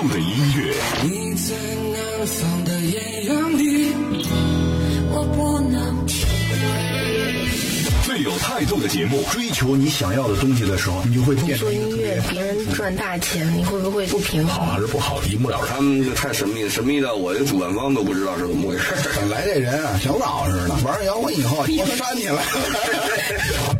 度的音乐。你在南方的艳阳里，我不能。最有态度的节目，追求你想要的东西的时候，你就会变成做音乐，别人赚大钱，你会不会不平衡？好还是不好，一目了然。他们就太神秘，神秘到我这主办方都不知道是怎么回事。本 来这人啊，小老实的，玩摇滚以后，我扇你了。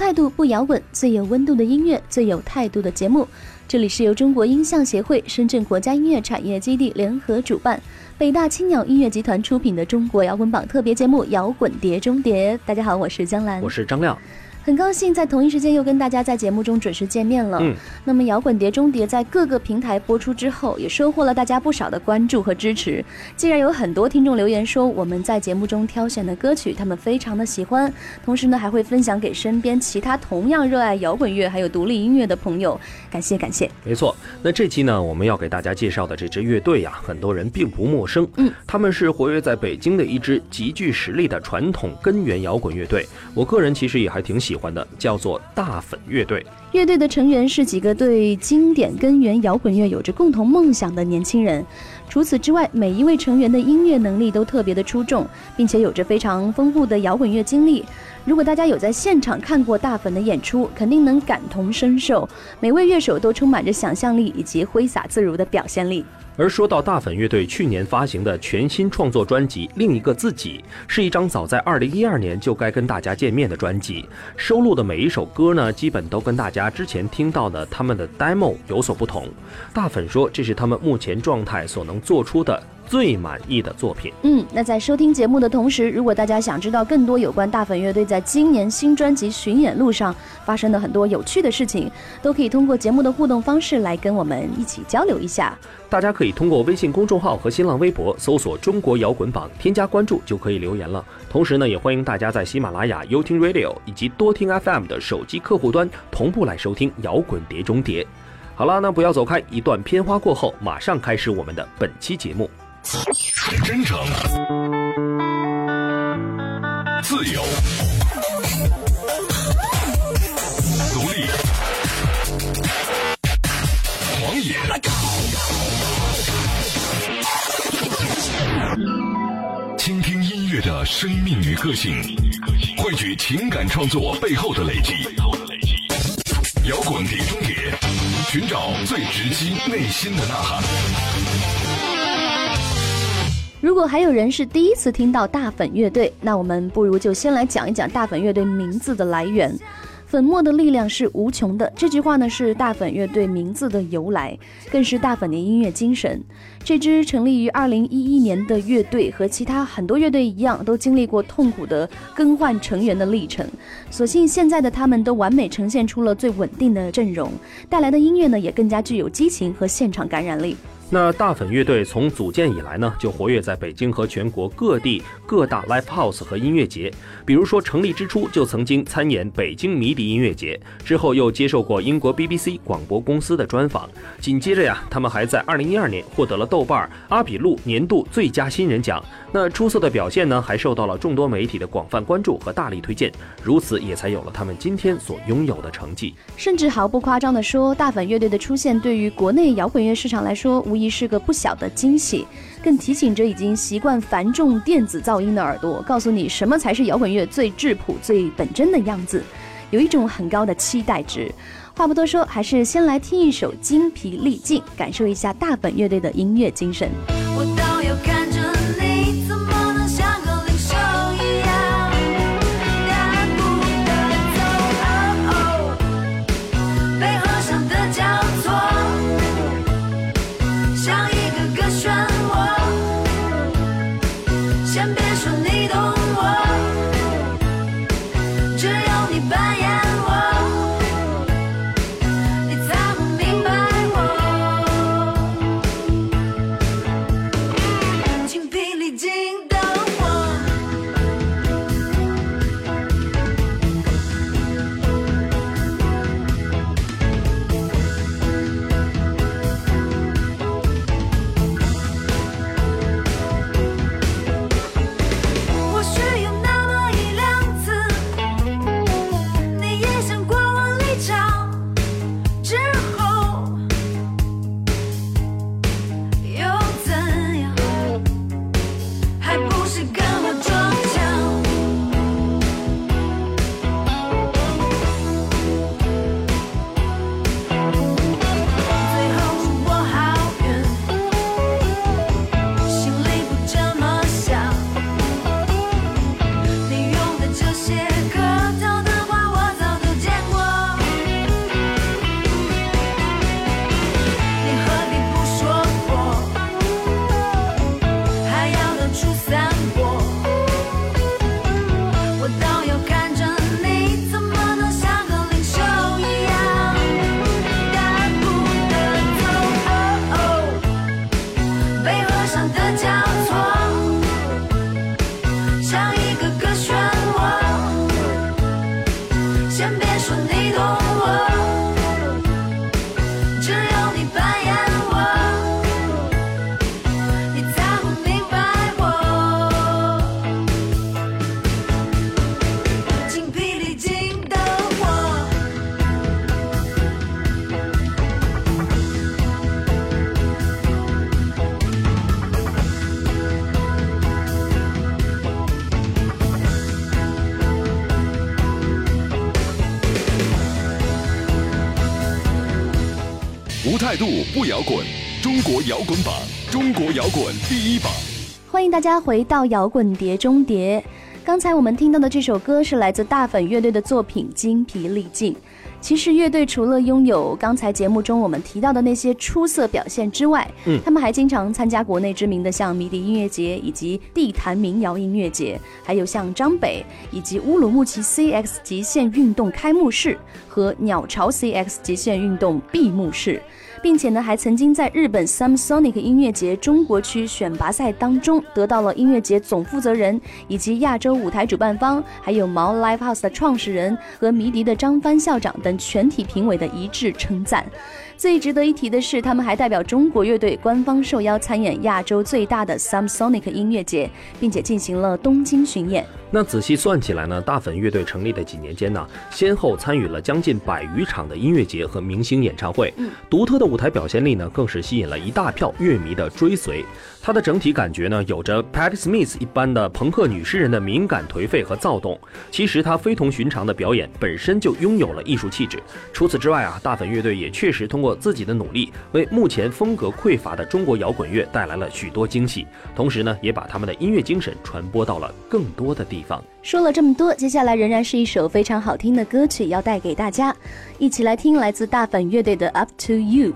态度不摇滚，最有温度的音乐，最有态度的节目。这里是由中国音像协会、深圳国家音乐产业基地联合主办，北大青鸟音乐集团出品的中国摇滚榜特别节目《摇滚碟中碟》。大家好，我是江兰，我是张亮。很高兴在同一时间又跟大家在节目中准时见面了。嗯，那么《摇滚碟中碟》在各个平台播出之后，也收获了大家不少的关注和支持。既然有很多听众留言说我们在节目中挑选的歌曲他们非常的喜欢，同时呢还会分享给身边其他同样热爱摇滚乐还有独立音乐的朋友，感谢感谢。没错，那这期呢我们要给大家介绍的这支乐队呀，很多人并不陌生。嗯，他们是活跃在北京的一支极具实力的传统根源摇滚乐队，我个人其实也还挺喜喜欢的，叫做。大粉乐队，乐队的成员是几个对经典根源摇滚乐有着共同梦想的年轻人。除此之外，每一位成员的音乐能力都特别的出众，并且有着非常丰富的摇滚乐经历。如果大家有在现场看过大粉的演出，肯定能感同身受。每位乐手都充满着想象力以及挥洒自如的表现力。而说到大粉乐队去年发行的全新创作专辑《另一个自己》，是一张早在2012年就该跟大家见面的专辑，收录的每一首歌呢，基本都跟大家之前听到的他们的 demo 有所不同。大粉说，这是他们目前状态所能做出的。最满意的作品。嗯，那在收听节目的同时，如果大家想知道更多有关大粉乐队在今年新专辑巡演路上发生的很多有趣的事情，都可以通过节目的互动方式来跟我们一起交流一下。大家可以通过微信公众号和新浪微博搜索“中国摇滚榜”，添加关注就可以留言了。同时呢，也欢迎大家在喜马拉雅、优听 Radio 以及多听 FM 的手机客户端同步来收听《摇滚碟中谍》。好了，那不要走开，一段片花过后，马上开始我们的本期节目。真诚，自由，独立，狂野，倾听音乐的生命与个性，汇聚情感创作背后的累积。摇滚碟中谍，寻找最直击内心的呐喊。如果还有人是第一次听到大粉乐队，那我们不如就先来讲一讲大粉乐队名字的来源。粉末的力量是无穷的，这句话呢是大粉乐队名字的由来，更是大粉的音乐精神。这支成立于二零一一年的乐队和其他很多乐队一样，都经历过痛苦的更换成员的历程。所幸现在的他们都完美呈现出了最稳定的阵容，带来的音乐呢也更加具有激情和现场感染力。那大粉乐队从组建以来呢，就活跃在北京和全国各地各大 live house 和音乐节。比如说，成立之初就曾经参演北京迷笛音乐节，之后又接受过英国 BBC 广播公司的专访。紧接着呀，他们还在2012年获得了豆瓣阿比路年度最佳新人奖。那出色的表现呢，还受到了众多媒体的广泛关注和大力推荐。如此也才有了他们今天所拥有的成绩。甚至毫不夸张地说，大粉乐队的出现对于国内摇滚乐市场来说，无。是个不小的惊喜，更提醒着已经习惯繁重电子噪音的耳朵，告诉你什么才是摇滚乐最质朴、最本真的样子，有一种很高的期待值。话不多说，还是先来听一首《精疲力尽》，感受一下大本乐队的音乐精神。不摇滚，中国摇滚榜，中国摇滚第一榜。欢迎大家回到摇滚碟中碟。刚才我们听到的这首歌是来自大粉乐队的作品《精疲力尽》。其实乐队除了拥有刚才节目中我们提到的那些出色表现之外，嗯，他们还经常参加国内知名的像迷笛音乐节以及地坛民谣音乐节，还有像张北以及乌鲁木齐 CX 极限运动开幕式和鸟巢 CX 极限运动闭幕式。并且呢，还曾经在日本 Samsonic 音乐节中国区选拔赛当中，得到了音乐节总负责人以及亚洲舞台主办方，还有毛 Live House 的创始人和迷笛的张帆校长等全体评委的一致称赞。最值得一提的是，他们还代表中国乐队官方受邀参演亚洲最大的 Samsonic 音乐节，并且进行了东京巡演。那仔细算起来呢，大粉乐队成立的几年间呢，先后参与了将近百余场的音乐节和明星演唱会，独特的舞台表现力呢，更是吸引了一大票乐迷的追随。它的整体感觉呢，有着 Patti Smith 一般的朋克女诗人的敏感颓废和躁动。其实她非同寻常的表演本身就拥有了艺术气质。除此之外啊，大粉乐队也确实通过自己的努力，为目前风格匮乏的中国摇滚乐带来了许多惊喜。同时呢，也把他们的音乐精神传播到了更多的地方。说了这么多，接下来仍然是一首非常好听的歌曲要带给大家，一起来听来自大粉乐队的《Up to You》。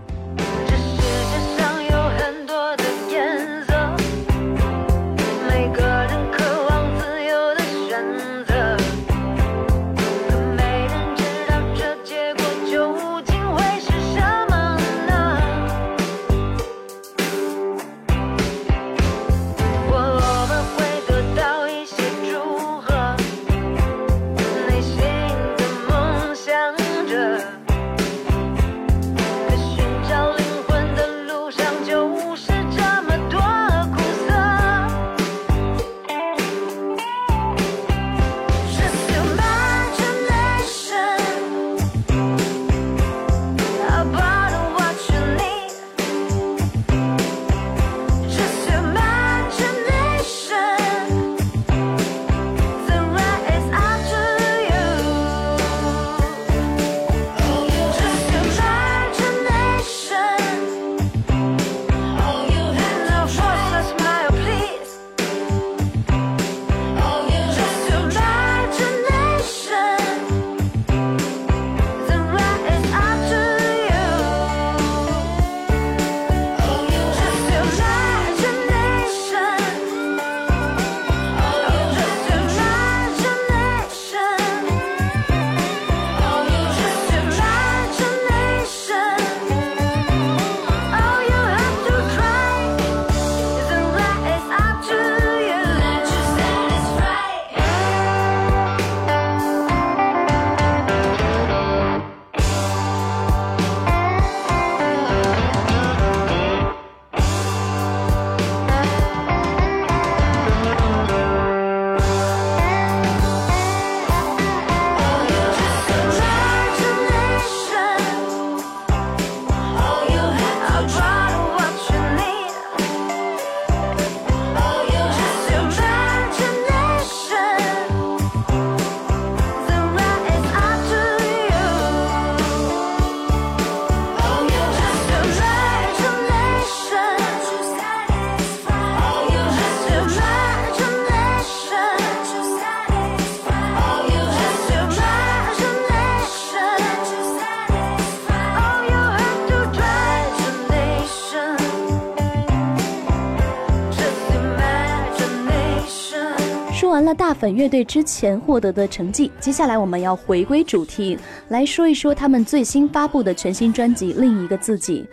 完了大粉乐队之前获得的成绩，接下来我们要回归主题，来说一说他们最新发布的全新专辑《另一个自己》。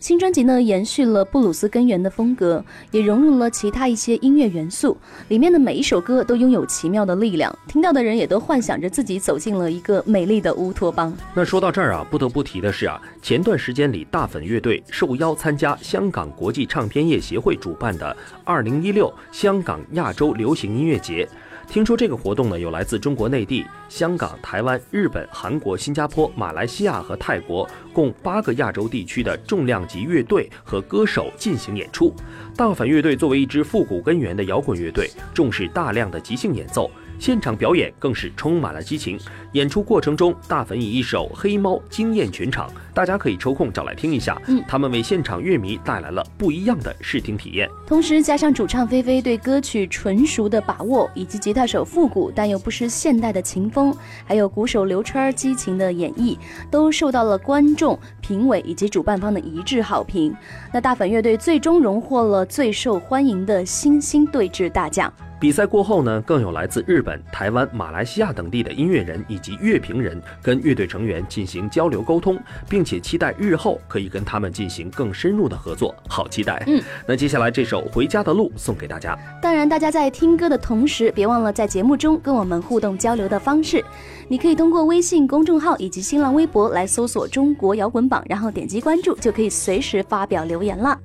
新专辑呢，延续了布鲁斯根源的风格，也融入了其他一些音乐元素。里面的每一首歌都拥有奇妙的力量，听到的人也都幻想着自己走进了一个美丽的乌托邦。那说到这儿啊，不得不提的是啊，前段时间里大粉乐队受邀参加香港国际唱片业协会主办的二零一六香港亚洲流行音乐节。听说这个活动呢，有来自中国内地、香港、台湾、日本、韩国、新加坡、马来西亚和泰国共八个亚洲地区的重量级乐队和歌手进行演出。大粉乐队作为一支复古根源的摇滚乐队，重视大量的即兴演奏。现场表演更是充满了激情。演出过程中，大粉以一首《黑猫》惊艳全场，大家可以抽空找来听一下。嗯，他们为现场乐迷带来了不一样的视听体验。同时，加上主唱菲菲对歌曲纯熟的把握，以及吉他手复古但又不失现代的琴风，还有鼓手刘川激情的演绎，都受到了观众、评委以及主办方的一致好评。那大粉乐队最终荣获了最受欢迎的新星对峙大奖。比赛过后呢，更有来自日本、台湾、马来西亚等地的音乐人以及乐评人跟乐队成员进行交流沟通，并且期待日后可以跟他们进行更深入的合作，好期待。嗯，那接下来这首《回家的路》送给大家。当然，大家在听歌的同时，别忘了在节目中跟我们互动交流的方式，你可以通过微信公众号以及新浪微博来搜索“中国摇滚榜”，然后点击关注，就可以随时发表留言了。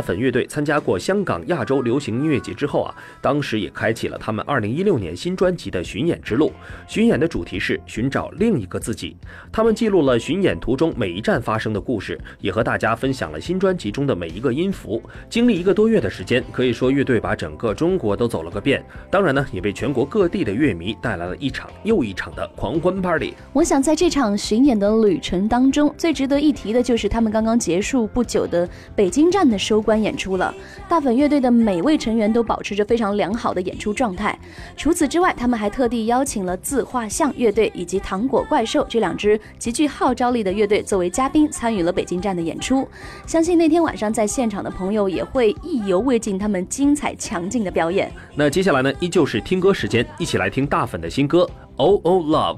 粉乐队参加过香港亚洲流行音乐节之后啊，当时也开启了他们2016年新专辑的巡演之路。巡演的主题是寻找另一个自己。他们记录了巡演途中每一站发生的故事，也和大家分享了新专辑中的每一个音符。经历一个多月的时间，可以说乐队把整个中国都走了个遍。当然呢，也为全国各地的乐迷带来了一场又一场的狂欢 party。我想在这场巡演的旅程当中，最值得一提的就是他们刚刚结束不久的北京站的收。关演出了，大粉乐队的每位成员都保持着非常良好的演出状态。除此之外，他们还特地邀请了自画像乐队以及糖果怪兽这两支极具号召力的乐队作为嘉宾，参与了北京站的演出。相信那天晚上在现场的朋友也会意犹未尽他们精彩强劲的表演。那接下来呢，依旧是听歌时间，一起来听大粉的新歌《Oh Oh Love》。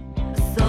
粉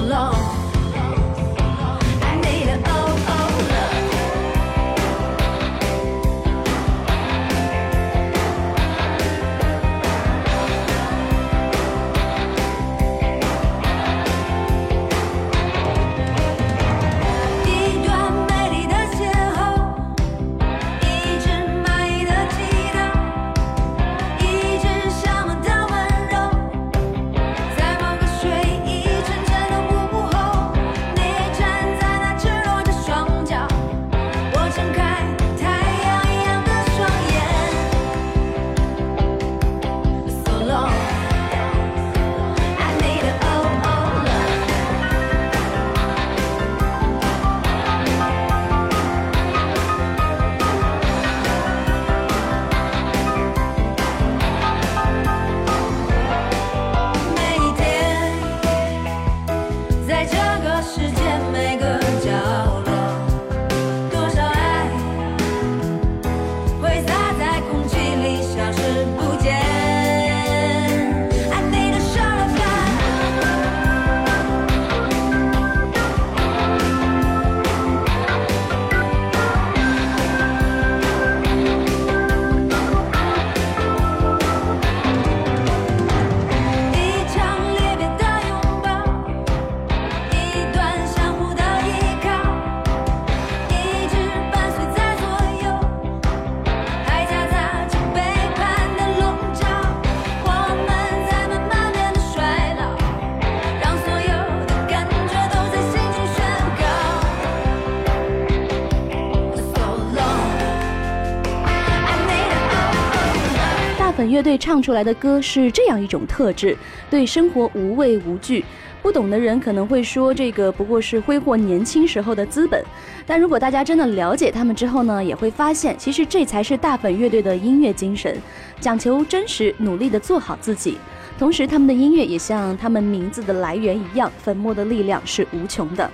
乐队唱出来的歌是这样一种特质，对生活无畏无惧。不懂的人可能会说，这个不过是挥霍年轻时候的资本。但如果大家真的了解他们之后呢，也会发现，其实这才是大粉乐队的音乐精神，讲求真实，努力的做好自己。同时，他们的音乐也像他们名字的来源一样，粉末的力量是无穷的。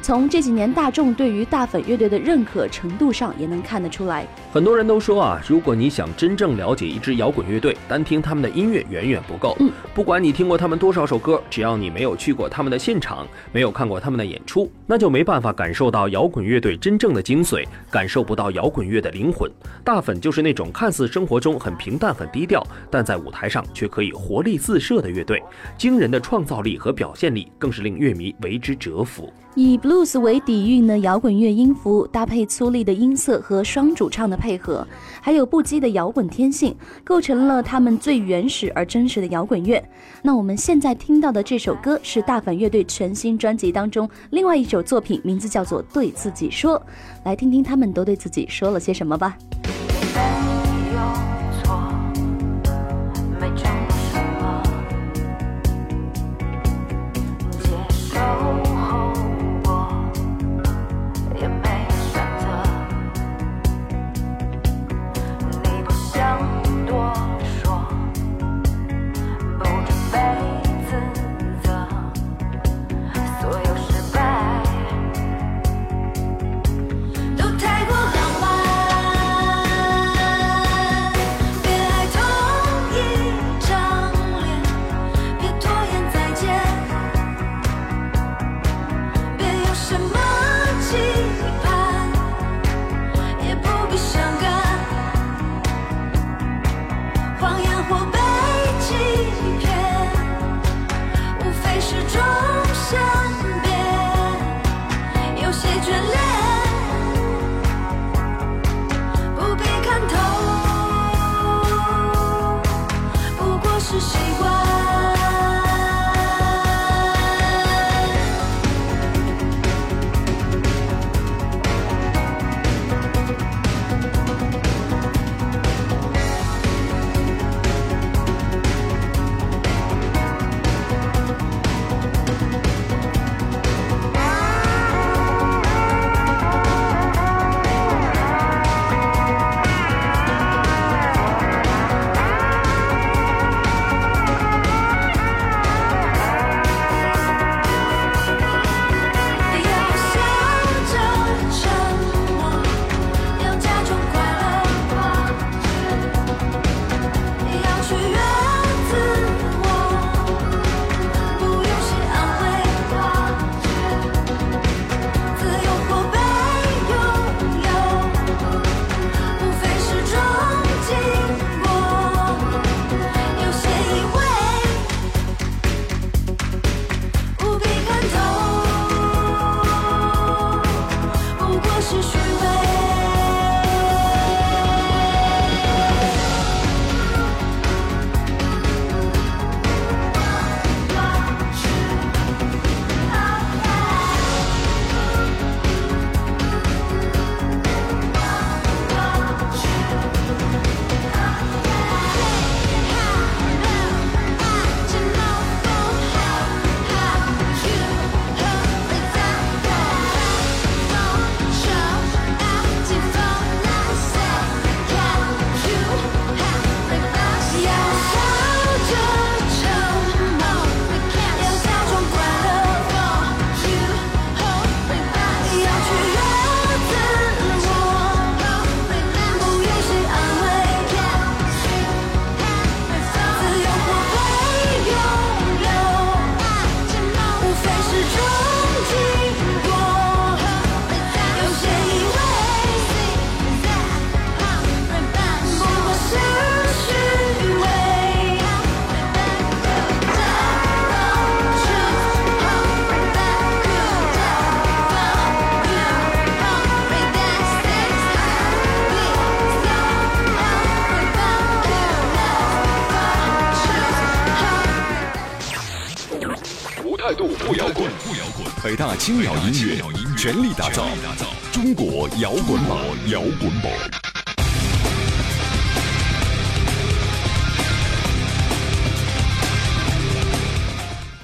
从这几年大众对于大粉乐队的认可程度上，也能看得出来。很多人都说啊，如果你想真正了解一支摇滚乐队，单听他们的音乐远远不够。嗯，不管你听过他们多少首歌，只要你没有去过他们的现场，没有看过他们的演出，那就没办法感受到摇滚乐队真正的精髓，感受不到摇滚乐的灵魂。大粉就是那种看似生活中很平淡、很低调，但在舞台上却可以活力四射的乐队。惊人的创造力和表现力，更是令乐迷为之折服。以 blues 为底蕴的摇滚乐音符，搭配粗粝的音色和双主唱的配合，还有不羁的摇滚天性，构成了他们最原始而真实的摇滚乐。那我们现在听到的这首歌是大反乐队全新专辑当中另外一首作品，名字叫做《对自己说》，来听听他们都对自己说了些什么吧。轻摇音乐，全力打造中国摇滚榜，摇滚榜。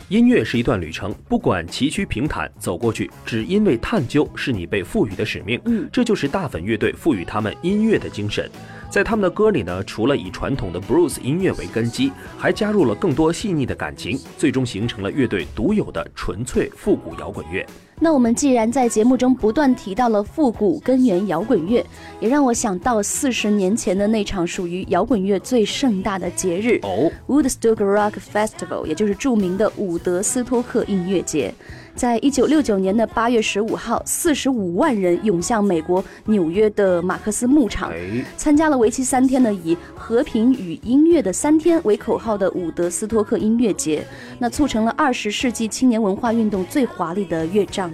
音乐是一段旅程，不管崎岖平坦，走过去，只因为探究是你被赋予的使命。嗯，这就是大粉乐队赋予他们音乐的精神。在他们的歌里呢，除了以传统的 blues 音乐为根基，还加入了更多细腻的感情，最终形成了乐队独有的纯粹复古摇滚乐。那我们既然在节目中不断提到了复古根源摇滚乐，也让我想到四十年前的那场属于摇滚乐最盛大的节日哦，Woodstock Rock Festival，也就是著名的伍德斯托克音乐节。在一九六九年的八月十五号，四十五万人涌向美国纽约的马克思牧场，参加了为期三天的以“和平与音乐的三天”为口号的伍德斯托克音乐节，那促成了二十世纪青年文化运动最华丽的乐章。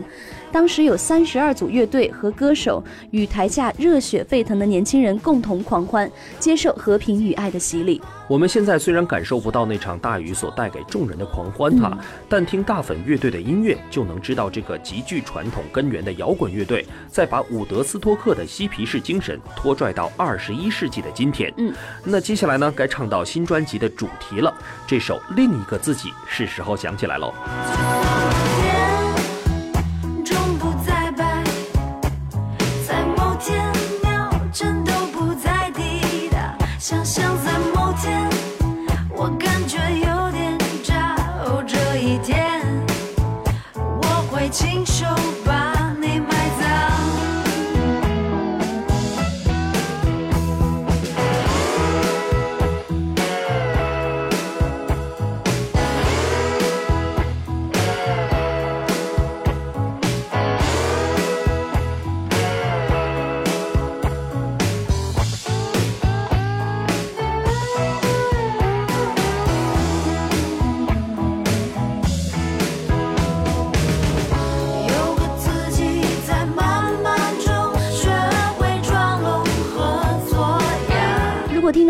当时有三十二组乐队和歌手与台下热血沸腾的年轻人共同狂欢，接受和平与爱的洗礼。我们现在虽然感受不到那场大雨所带给众人的狂欢哈，但听大粉乐队的音乐就能知道这个极具传统根源的摇滚乐队，在把伍德斯托克的嬉皮士精神拖拽到二十一世纪的今天。嗯，那接下来呢，该唱到新专辑的主题了。这首《另一个自己》是时候想起来喽。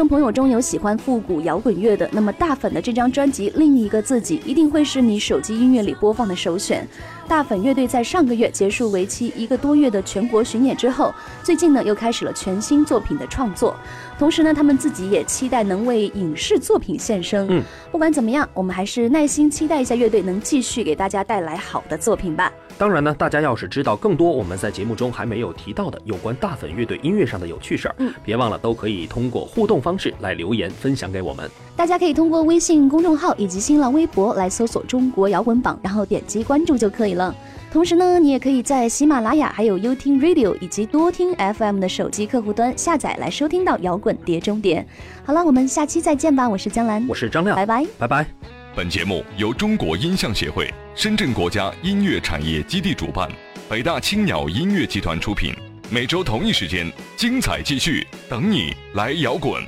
众朋友中有喜欢复古摇滚乐的，那么大粉的这张专辑《另一个自己》一定会是你手机音乐里播放的首选。大粉乐队在上个月结束为期一个多月的全国巡演之后，最近呢又开始了全新作品的创作，同时呢他们自己也期待能为影视作品献声。嗯，不管怎么样，我们还是耐心期待一下乐队能继续给大家带来好的作品吧。当然呢，大家要是知道更多我们在节目中还没有提到的有关大粉乐队音乐上的有趣事儿，嗯，别忘了都可以通过互动方式来留言分享给我们。大家可以通过微信公众号以及新浪微博来搜索“中国摇滚榜”，然后点击关注就可以了。同时呢，你也可以在喜马拉雅、还有优听 Radio 以及多听 FM 的手机客户端下载来收听到摇滚碟中碟。好了，我们下期再见吧！我是江兰，我是张亮，拜拜，拜拜。本节目由中国音像协会、深圳国家音乐产业基地主办。北大青鸟音乐集团出品，每周同一时间，精彩继续，等你来摇滚。